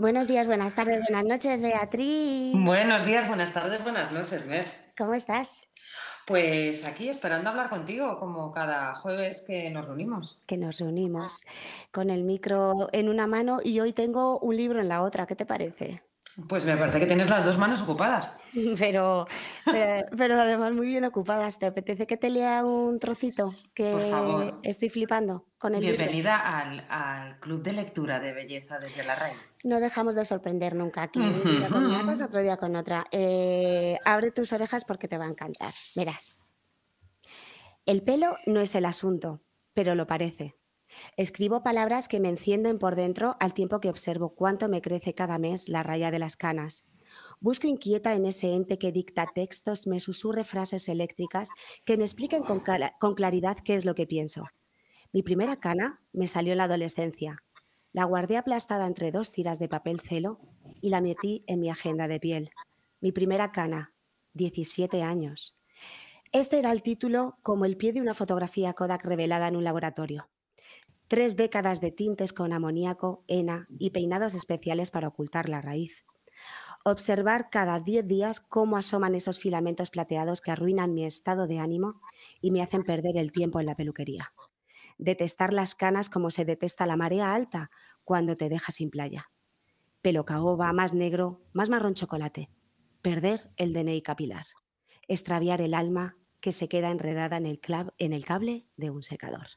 Buenos días, buenas tardes, buenas noches, Beatriz. Buenos días, buenas tardes, buenas noches, Mer. ¿Cómo estás? Pues aquí esperando hablar contigo, como cada jueves que nos reunimos. Que nos reunimos con el micro en una mano y hoy tengo un libro en la otra. ¿Qué te parece? Pues me parece que tienes las dos manos ocupadas. Pero, pero, pero además muy bien ocupadas. ¿Te apetece que te lea un trocito? Que Por favor. estoy flipando con el libro. Bienvenida al, al club de lectura de belleza desde la raíz. No dejamos de sorprender nunca aquí. Un día con una cosa, otro día con otra. Eh, abre tus orejas porque te va a encantar. Verás. El pelo no es el asunto, pero lo parece. Escribo palabras que me encienden por dentro al tiempo que observo cuánto me crece cada mes la raya de las canas. Busco inquieta en ese ente que dicta textos, me susurre frases eléctricas que me expliquen con, con claridad qué es lo que pienso. Mi primera cana me salió en la adolescencia. La guardé aplastada entre dos tiras de papel celo y la metí en mi agenda de piel. Mi primera cana, 17 años. Este era el título como el pie de una fotografía Kodak revelada en un laboratorio. Tres décadas de tintes con amoníaco, hena y peinados especiales para ocultar la raíz. Observar cada 10 días cómo asoman esos filamentos plateados que arruinan mi estado de ánimo y me hacen perder el tiempo en la peluquería. Detestar las canas como se detesta la marea alta cuando te deja sin playa. Pelo caoba, más negro, más marrón chocolate. Perder el DNI capilar. Extraviar el alma que se queda enredada en el, clav- en el cable de un secador.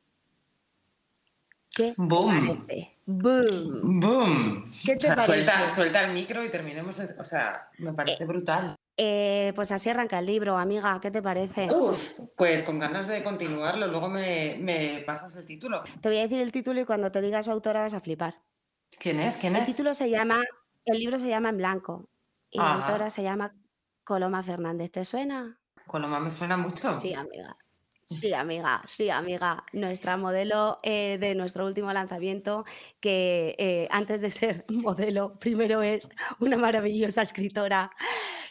¿Qué ¡Boom! parece? ¡Boom! ¡Boom! ¿Qué te O sea, suelta, parece? suelta el micro y terminemos. O sea, me parece brutal. Eh, pues así arranca el libro, amiga. ¿Qué te parece? Uf, pues con ganas de continuarlo. Luego me, me pasas el título. Te voy a decir el título y cuando te diga su autora vas a flipar. ¿Quién es? ¿Quién El es? título se llama, el libro se llama En Blanco y la Ajá. autora se llama Coloma Fernández. ¿Te suena? Coloma me suena mucho. Sí, amiga. Sí, amiga, sí, amiga. Nuestra modelo eh, de nuestro último lanzamiento, que eh, antes de ser modelo, primero es una maravillosa escritora.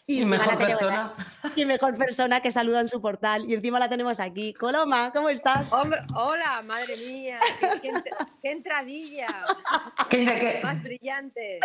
Y mejor persona. aquí, y mejor persona que saluda en su portal. Y encima la tenemos aquí. Coloma, ¿cómo estás? Hombre, hola, madre mía, qué, qué ent- qué entradilla, ¿Qué, qué- más brillante.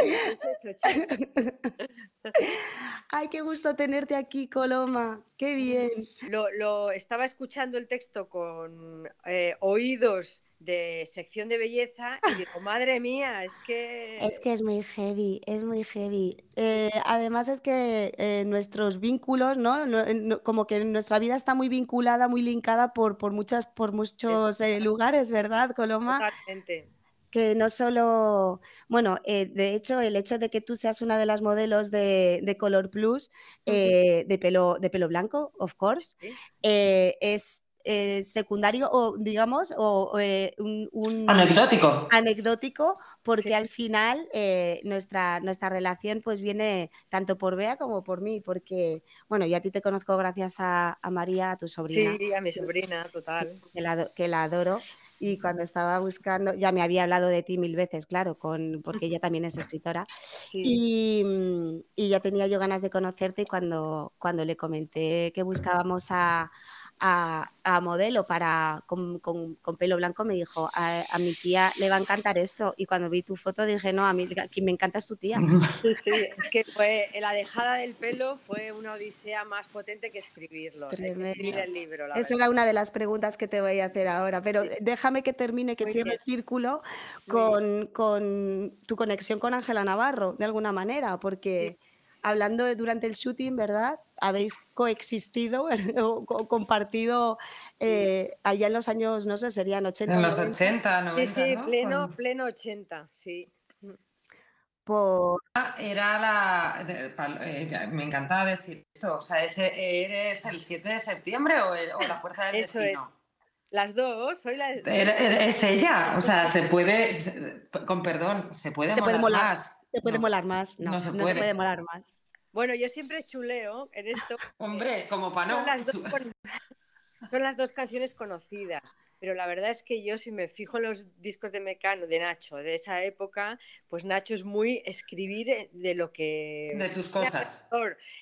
Ay, qué gusto tenerte aquí, Coloma. Qué bien. Lo, lo- estaba escuchando el texto con eh, oídos de sección de belleza y digo, madre mía, es que... Es que es muy heavy, es muy heavy. Eh, además es que eh, nuestros vínculos, ¿no? No- eh, no- Como que nuestra vida está muy vinculada, muy linkada por, por, muchas, por muchos eh, lugares, ¿verdad, Coloma? Totalmente. Que no solo, bueno, eh, de hecho, el hecho de que tú seas una de las modelos de, de Color Plus, eh, de, pelo, de pelo blanco, of course, Sí. eh, es eh, secundario o, digamos, o eh, un- un, Anecdótico. anecdótico porque Sí. al final eh, nuestra, nuestra relación pues viene tanto por Bea como por mí, porque bueno, yo a ti te conozco gracias a, a María, a tu sobrina, Sí, a mi sobrina, total. que, la, ado- que la adoro, y cuando estaba buscando, ya me había hablado de ti mil veces, claro, con, porque ella también es escritora, Sí. y, mm, y ya tenía yo ganas de conocerte y cuando, cuando le comenté que buscábamos a, a- a modelo para con, con- con pelo blanco, me dijo, a, a mi tía le va a encantar esto. Y cuando vi tu foto dije, no, a mí quien me encanta es tu tía. Sí, sí, es que fue la dejada del pelo fue una odisea más potente que escribirlo, eh, que escribir el libro, la Esa verdad. era una de las preguntas que te voy a hacer ahora, pero déjame que termine, que Muy cierre el círculo con, con tu conexión con Ángela Navarro, de alguna manera, porque hablando de- durante el shooting, ¿verdad? Habéis coexistido o co- compartido eh, allá en los años, no sé, serían 80. En los 90, 80, 90, Sí, sí, ¿no? pleno, Con- pleno 80, sí. Por, Era la. eh, me encanta decir esto. O sea, ese, ¿eres el 7 de septiembre o, el- o la fuerza del Eso es. destino? Las dos, soy la... Es ella. O sea, se puede. se- Con perdón, se puede Se puede molar molar. más. se puede No. molar más. No, no no se se puede. puede molar más. Bueno, yo siempre chuleo en esto. Hombre, como para no. Son las, dos, son las dos canciones conocidas. Pero la verdad es que yo, si me fijo en los discos de Mecano, de Nacho, de esa época, pues Nacho es muy escribir eh, de lo que. De tus cosas.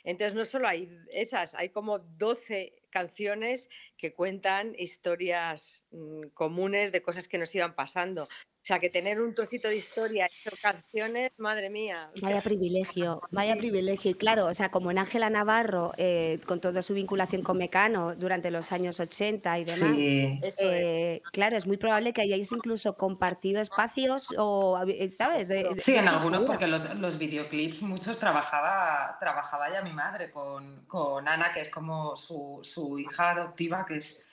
Entonces, no solo hay esas, hay como 12 canciones que cuentan historias mm, comunes de cosas que nos iban pasando. O sea, que tener un trocito de historia hecho canciones, madre mía. Vaya privilegio, vaya privilegio. Y claro, o sea, como en Ángela Navarro, eh, con toda su vinculación con Mecano durante los años 80 y demás, Sí. eh, claro, es muy probable que hayáis incluso compartido espacios o, eh, ¿sabes? De- de- Sí, en algunos, porque los, los videoclips, muchos trabajaba, trabajaba ya mi madre con, con Ana, que es como su, su hija adoptiva, que es,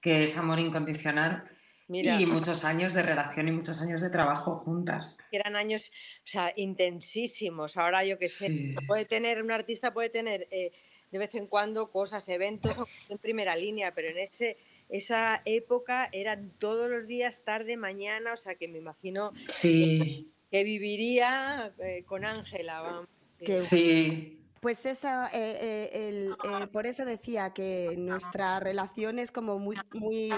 que es amor incondicional. Mira, Y muchos años de relación y muchos años de trabajo juntas. eran años, o sea, intensísimos. Ahora yo que sé, Sí. puede tener, un artista puede tener eh, de vez en cuando cosas, eventos o en primera línea, pero en ese, esa época eran todos los días, tarde, mañana, o sea que me imagino Sí, que viviría eh, con Ángela. sí. Pues eso, eh, eh, el, eh, por eso decía que nuestra relación es como muy, muy,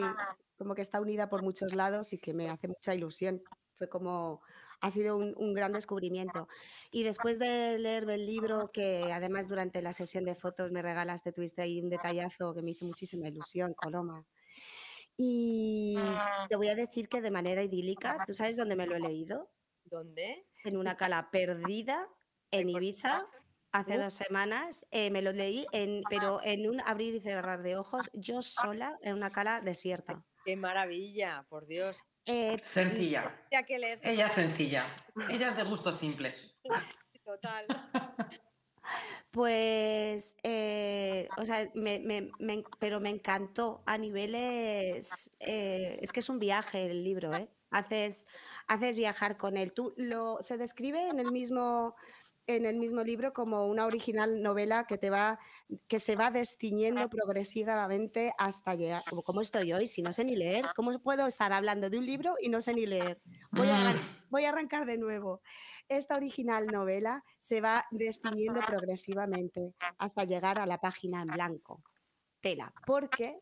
como que está unida por muchos lados y que me hace mucha ilusión. Fue como, ha sido un, un gran descubrimiento. Y después de leerme el libro, que además durante la sesión de fotos me regalaste, tuviste ahí un detallazo que me hizo muchísima ilusión, Coloma. Y te voy a decir que de manera idílica, ¿tú sabes dónde me lo he leído? ¿Dónde? en una cala perdida en Ibiza hace dos semanas. eh, me lo leí, en, pero en un abrir y cerrar de ojos, yo sola en una cala desierta. Qué maravilla, por Dios. Eh, Sencilla. Hay que leerse Ella es sencilla. Ella es de gustos simples. total. Pues, eh, o sea, me- me- me en- pero me encantó a niveles, eh, es que es un viaje el libro, ¿eh? Haces, haces viajar con él. Tú lo, se describe en el mismo, en el mismo libro como una original novela que te va, que se va destiñendo progresivamente hasta llegar, como, como estoy hoy, si no sé ni leer, ¿cómo puedo estar hablando de un libro y no sé ni leer? Voy a, Mm, voy a arrancar de nuevo. Esta original novela se va destiñendo progresivamente hasta llegar a la página en blanco. Tela, porque,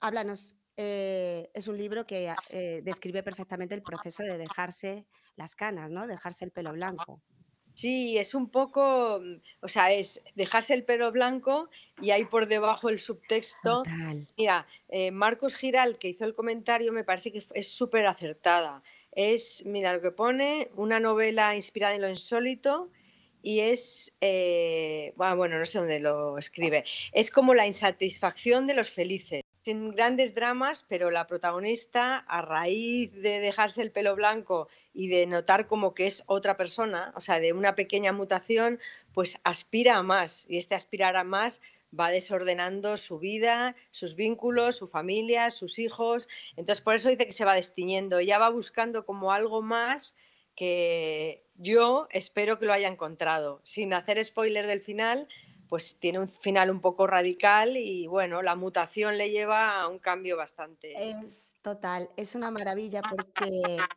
háblanos, eh, es un libro que eh, describe perfectamente el proceso de dejarse las canas, ¿no? Dejarse el pelo blanco. Sí, es un poco, mm, o sea, es dejarse el pelo blanco y hay por debajo el subtexto. Total. Mira, eh, Marcos Giral, que hizo el comentario, me parece que es súper acertada. Es, mira, lo que pone, una novela inspirada en lo insólito y es, eh, bueno, no sé dónde lo escribe, es como la insatisfacción de los felices. Sin grandes dramas, pero la protagonista, a raíz de dejarse el pelo blanco y de notar como que es otra persona, o sea, de una pequeña mutación, pues aspira a más. Y este aspirar a más va desordenando su vida, sus vínculos, su familia, sus hijos. Entonces, por eso dice que se va destiñendo. Ella va buscando como algo más que yo espero que lo haya encontrado. Sin hacer spoiler del final, pues tiene un final un poco radical y bueno, la mutación le lleva a un cambio bastante. Es total, es una maravilla porque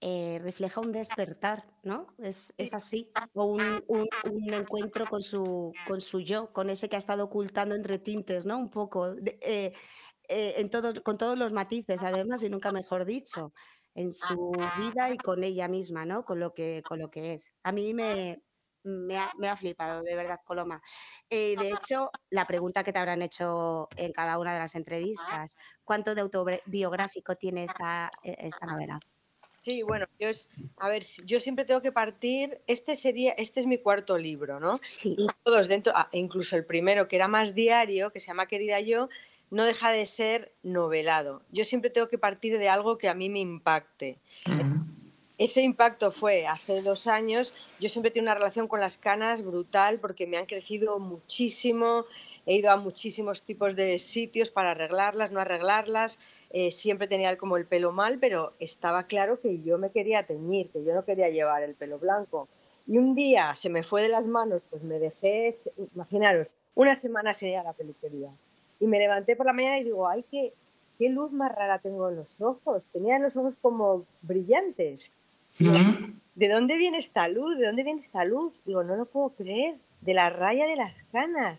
eh, refleja un despertar, ¿no? Es, es así, o un, un- un encuentro con su, con su yo, con ese que ha estado ocultando entre tintes, ¿no? Un poco, eh, eh, en todos, con todos los matices, además, y nunca mejor dicho, en su vida y con ella misma, ¿no? Con lo que, con lo que es. A mí me, me ha, me ha flipado, de verdad, Coloma. Eh, de hecho, la pregunta que te habrán hecho en cada una de las entrevistas, ¿cuánto de autobiográfico tiene esta, eh, esta novela? Sí, bueno, yo es, a ver, yo siempre tengo que partir, este sería, este es mi cuarto libro, ¿no? Sí, Y todos dentro, ah, incluso el primero que era más diario, que se llama Querida Yo, no deja de ser novelado. Yo siempre tengo que partir de algo que a mí me impacte. Ese impacto fue hace dos años. Yo siempre tengo una relación con las canas brutal porque me han crecido muchísimo. He ido a muchísimos tipos de sitios para arreglarlas, no arreglarlas. Eh, siempre tenía como el pelo mal, pero estaba claro que yo me quería teñir, que yo no quería llevar el pelo blanco. Y un día se me fue de las manos, pues me dejé, imaginaros, una semana sin ir a la peluquería. Y me levanté por la mañana y digo, ay, qué, qué luz más rara tengo en los ojos. Tenía los ojos como brillantes. Mm. ¿De dónde viene esta luz? ¿De dónde viene esta luz? Digo, no lo puedo creer. de la raya de las canas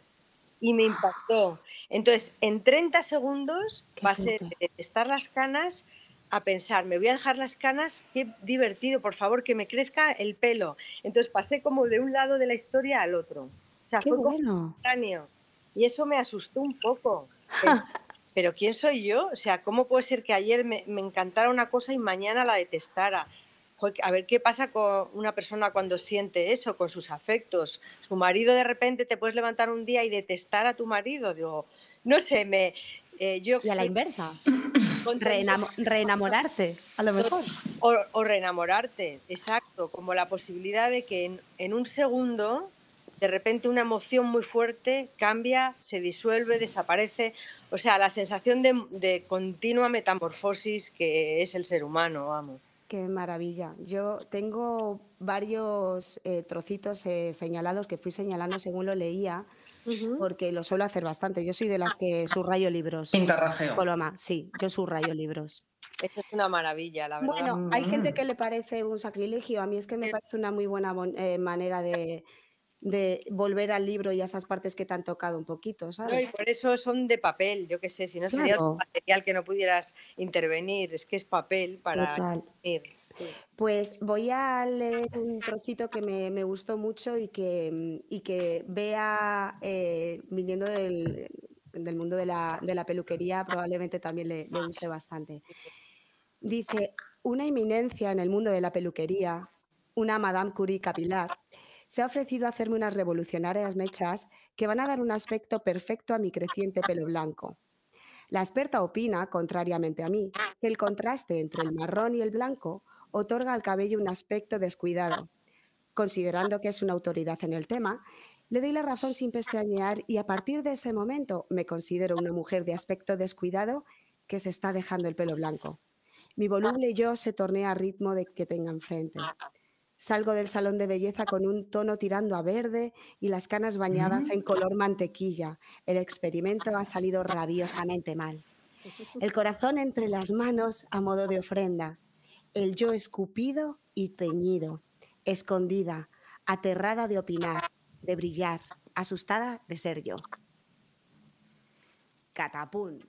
y me impactó. Entonces, en 30 segundos pasé de estar las canas a pensar, me voy a dejar las canas, qué divertido, por favor, que me crezca el pelo. Entonces pasé como de un lado de la historia al otro. O sea, Qué fue como bueno. espontáneo. Y eso me asustó un poco. Pero, pero ¿quién soy yo? O sea, ¿cómo puede ser que ayer me, me encantara una cosa y mañana la detestara? A ver qué pasa con una persona cuando siente eso, con sus afectos. Su marido de repente te puedes levantar un día y detestar a tu marido. Digo, no sé, me, eh, yo Y a la inversa, reenamorarte, a lo mejor. o, o reenamorarte, exacto, como la posibilidad de que en, en un segundo, de repente una emoción muy fuerte cambia, se disuelve, desaparece. O sea, la sensación de, de continua metamorfosis que es el ser humano, vamos. Qué maravilla. Yo tengo varios eh, trocitos eh, señalados que fui señalando según lo leía, porque lo suelo hacer bastante. Yo soy de las que subrayo libros. Coloma, sí, yo subrayo libros. Esto es una maravilla, la verdad. Bueno, hay gente Mm. que le parece un sacrilegio. A mí es que me parece una muy buena eh, manera de, de volver al libro y a esas partes que te han tocado un poquito, No, y ¿sabes? por eso son de papel, yo qué sé, si no sería otro material que no pudieras intervenir, es que es papel para Total. intervenir. Sí. Pues voy a leer un trocito que me, me gustó mucho y que, mm, y que vea, eh, viniendo del, del mundo de la, de la peluquería, probablemente también le, le guste bastante. Dice, una eminencia en el mundo de la peluquería, una Madame Curie capilar, se ha ofrecido hacerme unas revolucionarias mechas que van a dar un aspecto perfecto a mi creciente pelo blanco. La experta opina, contrariamente a mí, que el contraste entre el marrón y el blanco otorga al cabello un aspecto descuidado. Considerando que es una autoridad en el tema, le doy la razón sin pestañear y a partir de ese momento me considero una mujer de aspecto descuidado que se está dejando el pelo blanco. Mi voluble yo se tornea a ritmo de que tenga enfrente. Salgo del salón de belleza con un tono tirando a verde y las canas bañadas en color mantequilla. El experimento ha salido rabiosamente mal. El corazón entre las manos a modo de ofrenda. El yo escupido y teñido. Escondida, aterrada de opinar, de brillar, asustada de ser yo. Catapún.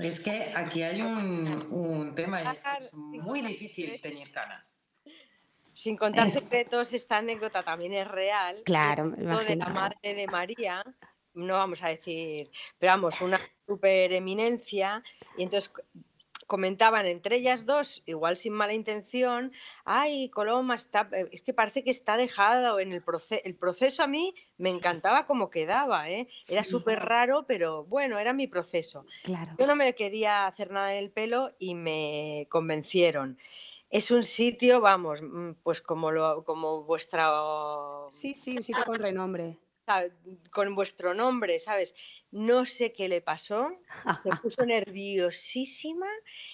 Es que aquí hay un, un tema y es que es muy difícil teñir canas. Sin contar Es- secretos, esta anécdota también es real. Claro, me de la madre de María, no vamos a decir, pero vamos, una super eminencia, y entonces comentaban entre ellas dos, igual sin mala intención, ay, Coloma, está, eh, es que parece que está dejada en el, proce- el proceso a mí me encantaba como quedaba, ¿eh? era Sí. súper raro, pero bueno, era mi proceso. Claro. Yo no me quería hacer nada en el pelo y me convencieron. Es un sitio, vamos, mm, pues como, lo, como vuestra Sí, sí, un sitio con renombre. con vuestro nombre, ¿sabes? No sé qué le pasó, se puso nerviosísima,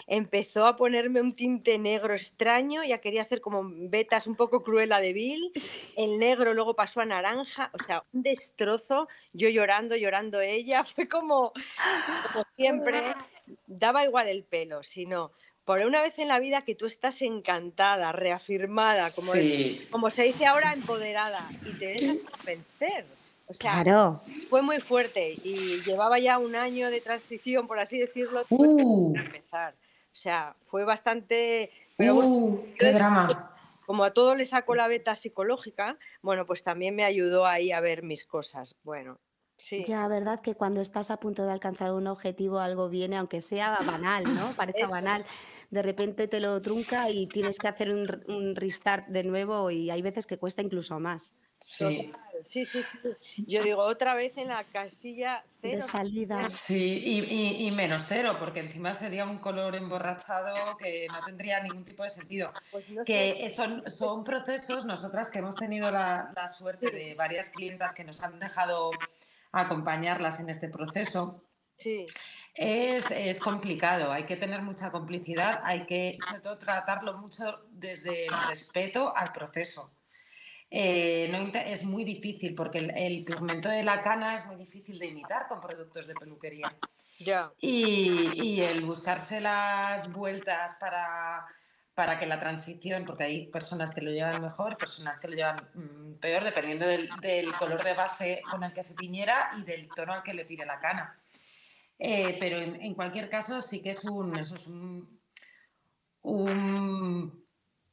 empezó a ponerme un tinte negro extraño, ya quería hacer como vetas un poco cruela de Bill, el negro luego pasó a naranja, o sea, un destrozo, yo llorando, llorando ella, fue como, como siempre, daba igual el pelo, sino por una vez en la vida que tú estás encantada, reafirmada, como, Sí. como se dice ahora, empoderada, y te dejas convencer. O sea, Claro. fue muy fuerte y llevaba ya un año de transición, por así decirlo, Uh, empezar. O sea, fue bastante... Pero bueno, uh, qué drama. como a todo le sacó la beta psicológica, bueno, pues también me ayudó ahí a ver mis cosas. Bueno, sí. Ya, verdad que cuando estás a punto de alcanzar un objetivo, algo viene, aunque sea banal, ¿no? Parezca Eso. banal. De repente te lo trunca y tienes que hacer un, un restart de nuevo y hay veces que cuesta incluso más. Sí. Sí, sí, sí. Yo digo, otra vez en la casilla De cero. salida. Sí, y, y- y menos cero, porque encima sería un color emborrachado que no tendría ningún tipo de sentido. Pues no sé, Que son, son procesos, nosotras que hemos tenido la, la suerte de varias clientas que nos han dejado acompañarlas en este proceso, sí, es, es complicado, hay que tener mucha complicidad, hay que sobre todo tratarlo mucho desde el respeto al proceso. Eh, no es muy difícil porque el, el pigmento de la cana es muy difícil de imitar con productos de peluquería. ya. Y, y el buscarse las vueltas para, para que la transición, porque hay personas que lo llevan mejor, personas que lo llevan mm, peor, dependiendo del, color de base con el que se tiñera y del tono al que le tire la cana. Eh, pero en, cualquier caso sí que es un, eso es un,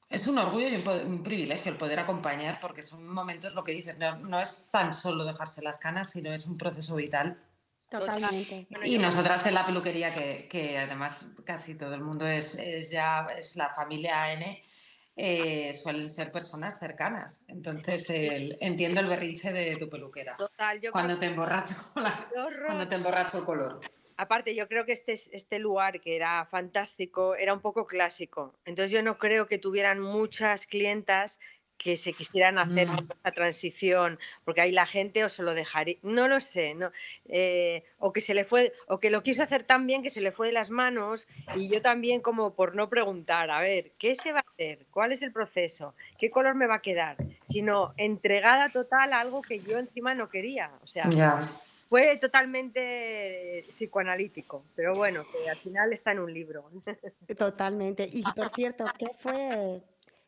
es un orgullo y un, privilegio el poder acompañar, porque son momentos, lo que dices, no es tan solo dejarse las canas, sino es un proceso vital Totalmente. Y nosotras en la peluquería, que, además casi todo el mundo es, ya es la familia AN, eh, suelen ser personas cercanas. Entonces entiendo el berrinche de tu peluquera. Total, yo cuando te emborracho cuando te emborracho el color. Aparte, yo creo que este, este lugar, que era fantástico, era un poco clásico. Entonces yo no creo que tuvieran muchas clientas que se quisieran hacer mm. la transición, porque ahí la gente o se lo dejaría, no lo sé, no, eh, o que se le fue, o que lo quiso hacer tan bien que se le fue de las manos, y yo también como por no preguntar, a ver, ¿qué se va hacer? ¿Cuál es el proceso? ¿Qué color me va a quedar? Sino entregada total a algo que yo encima no quería, o sea, fue totalmente psicoanalítico, pero bueno, que al final está en un libro. Totalmente, y por cierto, ¿qué fue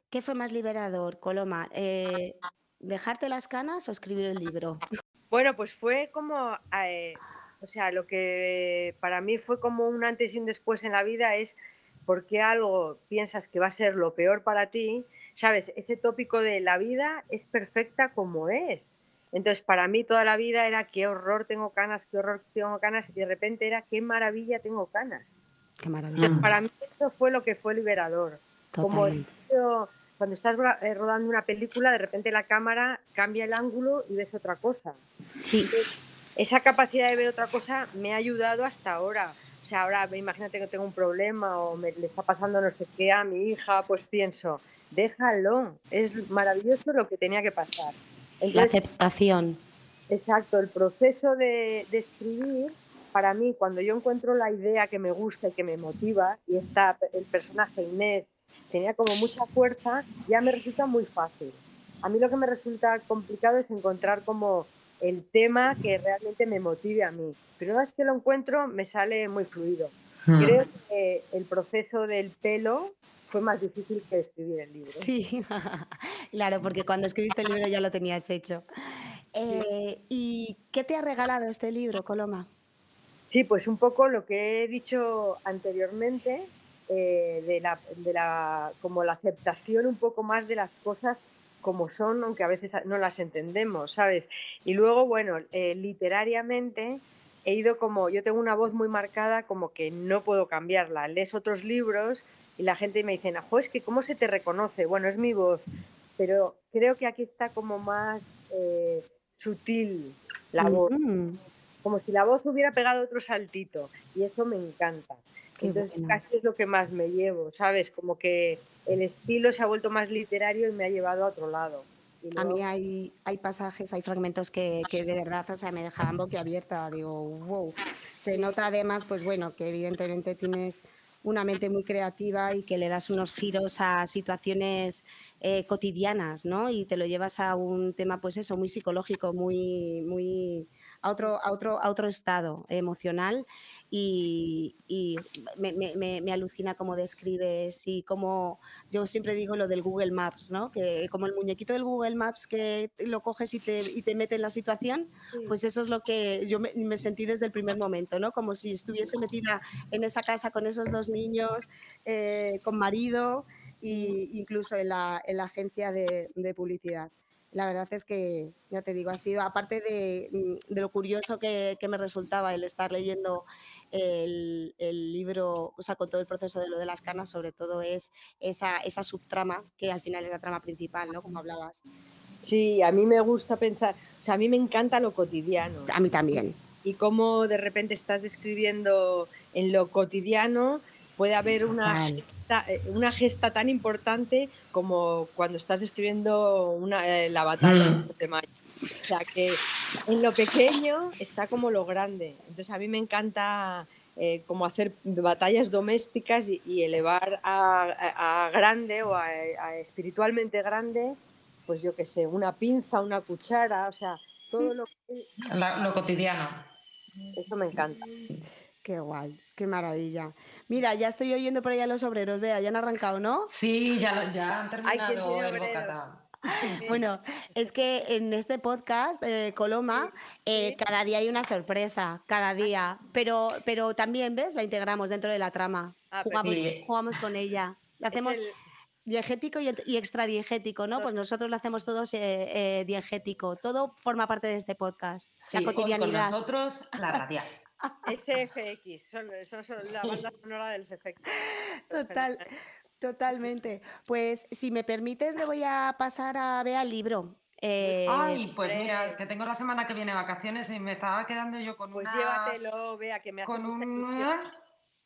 ¿Qué fue más liberador, Coloma? Eh, ¿Dejarte las canas o escribir el libro? Bueno, pues fue como, eh, o sea, lo que para mí fue como un antes y un después en la vida es por qué algo piensas que va a ser lo peor para ti, ¿sabes? Ese tópico de la vida es perfecta como es. Entonces, para mí toda la vida era qué horror tengo canas, qué horror tengo canas, y de repente era qué maravilla tengo canas. Qué maravilla. para mí eso fue lo que fue liberador. Como cuando estás eh, rodando una película, de repente la cámara cambia el ángulo y ves otra cosa. Sí. esa capacidad de ver otra cosa me ha ayudado hasta ahora. Sea, ahora imagínate que tengo un problema o me le está pasando no sé qué a mi hija, pues pienso, déjalo, es maravilloso lo que tenía que pasar. la aceptación. Exacto, el proceso de, de escribir, para mí, cuando yo encuentro la idea que me gusta y que me motiva, y está el personaje Inés tenía como mucha fuerza, ya me resulta muy fácil. A mí lo que me resulta complicado es encontrar como el tema que realmente me motive a mí. Pero una vez que lo encuentro, me sale muy fluido. Hmm. Creo que el proceso del pelo fue más difícil que escribir el libro. Sí, claro, porque cuando escribiste el libro ya lo tenías hecho. Eh, ¿Y qué te ha regalado este libro, Coloma? Sí, pues un poco lo que he dicho anteriormente, eh, de, la, de la, como la aceptación un poco más de las cosas como son, aunque a veces no las entendemos, ¿sabes? Y luego, bueno, eh, literariamente he ido como, yo tengo una voz muy marcada, como que no puedo cambiarla. Lees otros libros y la gente me dice, Ajo, es que ¿cómo se te reconoce? Bueno, es mi voz, pero creo que aquí está como más eh, sutil la voz, como si la voz hubiera pegado otro saltito, y eso me encanta. Entonces casi es lo que más me llevo, ¿sabes? Como que el estilo se ha vuelto más literario y me ha llevado a otro lado. A mí hay, hay pasajes, hay fragmentos que, que, de verdad, o sea, me dejaban boquiabierta. Digo, wow. Se nota además, pues bueno, que evidentemente tienes una mente muy creativa y que le das unos giros a situaciones eh, cotidianas, ¿no? Y te lo llevas a un tema, pues eso, muy psicológico, muy, muy a otro, a otro, a otro estado emocional y, me, alucina cómo describes y cómo yo siempre digo lo del Google Maps, ¿no? Que como el muñequito del Google Maps que lo coges y te, y te mete en la situación, pues eso es lo que yo me, sentí desde el primer momento, ¿no? Como si estuviese metida en esa casa con esos dos niños, eh, con marido e incluso en la, en la agencia de publicidad la verdad es que, ya te digo, ha sido, aparte de, mm, lo curioso que, me resultaba el estar leyendo el, libro, o sea, con todo el proceso de lo de las canas, sobre todo es esa, esa subtrama que al final es la trama principal, ¿no? Como hablabas. Sí, a mí me gusta pensar, o sea, a mí me encanta lo cotidiano. A mí también. Y cómo de repente estás describiendo en lo cotidiano puede haber una gesta, eh, una gesta, tan importante como cuando estás describiendo una, eh, la batalla mm. de Mayo. O sea que en lo pequeño está como lo grande. Entonces a mí me encanta eh, como hacer batallas domésticas y, elevar a, grande o a, espiritualmente grande, pues yo qué sé, una pinza, una cuchara, o sea, todo lo, lo cotidiano. Eso me encanta. Qué guay, qué maravilla. Mira, ya estoy oyendo por ahí a los obreros, vea, ya han arrancado, ¿no? Sí, ya, ya han terminado el obreros. bocata. Bueno, es que en este podcast, eh, Coloma, eh, cada día hay una sorpresa, cada día, pero, pero también, ¿ves? La integramos dentro de la trama, Ah, jugamos, Sí. jugamos con ella, la hacemos el- diegético y, y extradiegético, ¿no? Pues nosotros lo hacemos todos eh, eh, diegético, todo forma parte de este podcast, Sí, la hoy con cotidianidad. nosotros la radial. SFX, son, son- son la banda sonora de los efectos. Total, totalmente. Pues si me permites, le voy a pasar a Bea el libro. Eh, Ay, pues mira, es que tengo la semana que viene vacaciones y me estaba quedando yo con Pues unas- llévatelo, vea, que me hace con un... ilusión.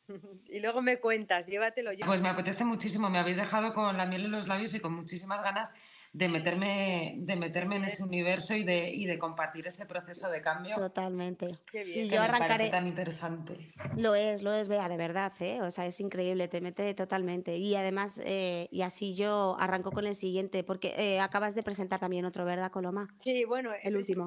Y luego me cuentas, llévatelo. Pues me apetece muchísimo, me habéis dejado con la miel en los labios y con muchísimas ganas de meterme, de meterme en ese universo y de, y de compartir ese proceso de cambio Totalmente. Qué bien. Y que yo me parece arrancaré. tan interesante. Lo es, lo es, Bea, de verdad, ¿eh? O sea, es increíble, te mete totalmente. Y además, eh, y así yo arranco con el siguiente, porque eh, acabas de presentar también otro, ¿verdad, Coloma? Sí, bueno, El último.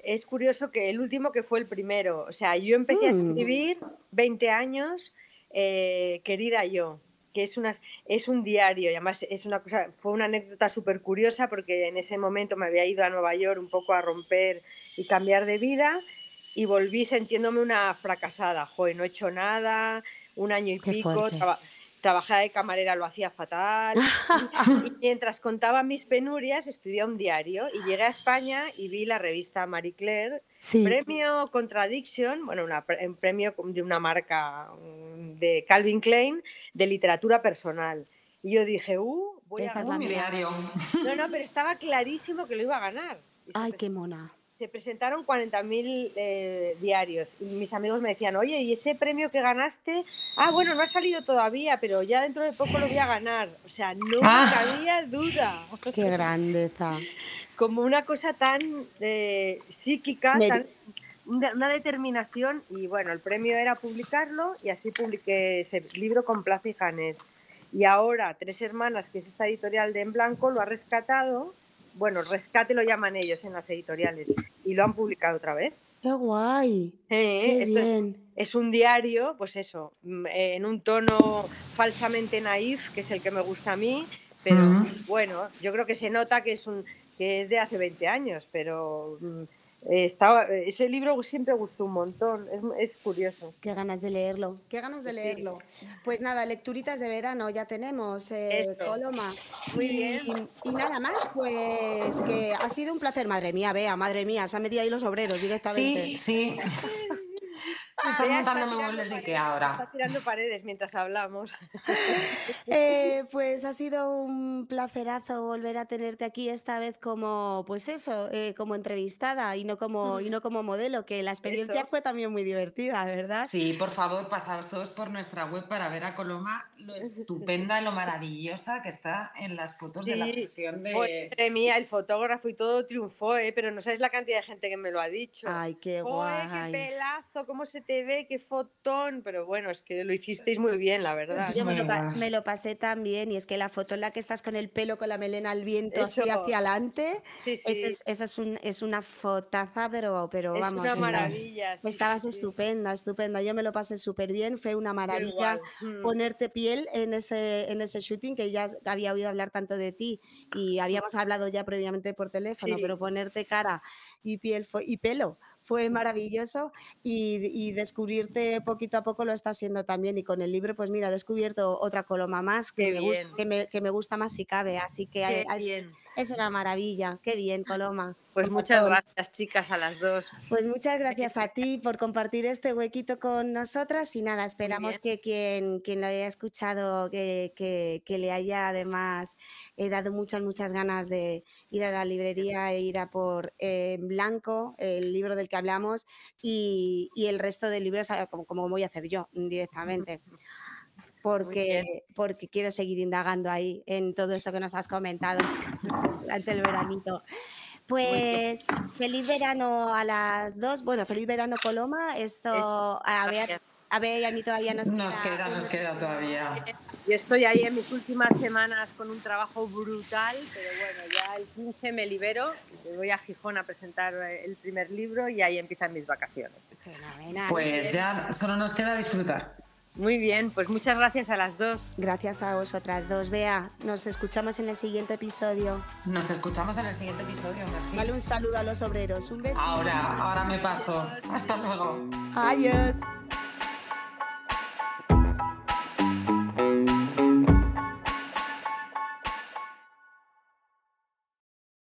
es curioso que el último que fue el primero, o sea, yo empecé a Mm. escribir 20 años, eh, querida yo, que es, una, es un diario y además es una cosa, fue una anécdota súper curiosa porque en ese momento me había ido a Nueva York un poco a romper y cambiar de vida y volví sintiéndome una fracasada, joder, no he hecho nada, un año y Qué pico, traba- trabajaba de camarera, lo hacía fatal. Y mientras contaba mis penurias, escribía un diario y llegué a España y vi la revista Marie Claire, Sí. premio Contradiction, bueno, una un premio de una marca mm, de Calvin Klein de literatura personal. Y yo dije, uh, voy a Esta es Un la mía. diario. No, no, pero estaba clarísimo que lo iba a ganar. Ay, qué mona. Se presentaron 40.000 eh, diarios y mis amigos me decían, oye, ¿y ese premio que ganaste? Ah, bueno, no ha salido todavía, pero ya dentro de poco lo voy a ganar. O sea, no Ah. me cabía duda. Qué grandeza. Como una cosa tan eh, psíquica, Me- tan- una, una determinación. Y bueno, el premio era publicarlo y así publiqué ese libro con Plaza y Janés. Y ahora, Tres Hermanas, que es esta editorial de En Blanco, lo ha rescatado. Bueno, rescate lo llaman ellos en las editoriales. Y lo han publicado otra vez. Qué guay. Eh, Qué esto es- bien. es un diario, pues eso, mm, eh, en un tono falsamente naif, que es el que me gusta a mí, pero bueno, yo creo que se nota que es un que es de hace 20 años, pero mm, estaba, ese libro siempre gustó un montón, es, es curioso. Qué ganas de leerlo, qué ganas de Sí. leerlo. Pues nada, lecturitas de verano ya tenemos, eh. Coloma. Muy y, bien. y nada más, pues que ha sido un placer, madre mía, Bea, madre mía, se han metido ahí los obreros directamente. Sí, sí. Montando tirando muebles de Ikea ahora. Está tirando paredes mientras hablamos. Eh, pues ha sido un placerazo volver a tenerte aquí esta vez como, pues eso, eh, como entrevistada y no como, y no como modelo, que la experiencia Eso. fue también muy divertida, ¿verdad? Sí, por favor, pasaos todos por nuestra web para ver a Coloma lo estupenda y lo maravillosa que está en las fotos de la sesión de... Madre mía, el fotógrafo y todo triunfó, ¿eh? pero no sabes la cantidad de gente que me lo ha dicho. Ay, qué Joder, qué guay. pelazo, cómo se te ve, qué fotón. Pero bueno, es que lo hicisteis muy bien, la verdad. Yo me lo, me lo pasé tan bien y es que la foto en la que estás con el pelo, con la melena al viento, así hacia adelante, Sí, sí. esa es, esa es, un- es una fotaza, pero, pero es vamos. una estabas- maravilla. sí, Estabas sí, sí. estupenda, estupenda. Yo me lo pasé súper bien, fue una maravilla. Mm. ponerte piel en ese, en ese shooting, que ya había oído hablar tanto de ti y habíamos hablado ya previamente por teléfono, Sí. pero ponerte cara y piel fue, y pelo fue maravilloso y, y descubrirte poquito a poco lo está haciendo también. Y con el libro, pues mira, he descubierto otra coloma más que, me, gus- bien. que, me, que me gusta más si cabe. Así que Qué es, bien. Es una maravilla. Qué bien, Coloma. Pues muchas gracias, chicas, a las dos. Pues muchas gracias a ti por compartir este huequito con nosotras y nada, esperamos que quien, quien lo haya escuchado, que, que- que le haya además eh, dado muchas, muchas ganas de ir a la librería e ir a por eh, Blanco, el libro del que hablamos, y, y el resto de libros, como, como voy a hacer yo directamente. Porque, porque quiero seguir indagando ahí en todo esto que nos has comentado durante el veranito. Pues feliz verano a las dos. Bueno, feliz verano Coloma. Esto Eso, a gracias. a y a mí todavía nos, Nos queda, nos queda todavía. Yo estoy ahí en mis últimas semanas con un trabajo brutal, pero bueno, ya el 15 me libero, me voy a Gijón a presentar eh, el primer libro y ahí empiezan mis vacaciones. Fenomenal. Pues ya solo nos queda disfrutar. Muy bien, pues muchas gracias a las dos. Gracias a vosotras dos. Bea, nos escuchamos en el siguiente episodio. Nos escuchamos en el siguiente episodio, Merci. Dale un saludo a los obreros. Un beso. Ahora, ahora me paso. Hasta luego. Adiós.